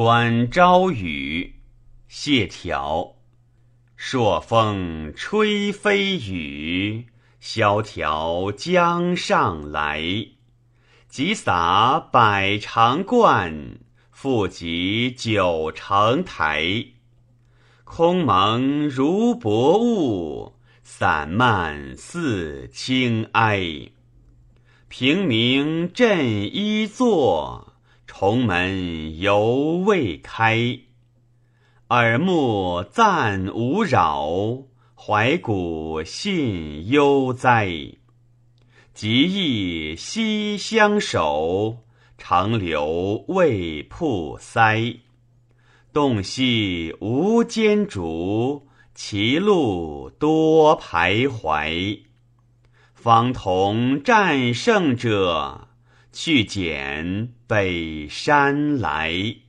观朝雨，谢条。朔风吹飞雨，萧条江上来。即洒百长冠，复及九成台。空蒙如薄雾，散漫似轻埃。平明振衣坐，重门犹未开。耳目暂无扰，怀古信悠哉。极意西相守，长流未铺塞。洞悉无间竹，歧路多徘徊。方同战胜者，去捡北山来。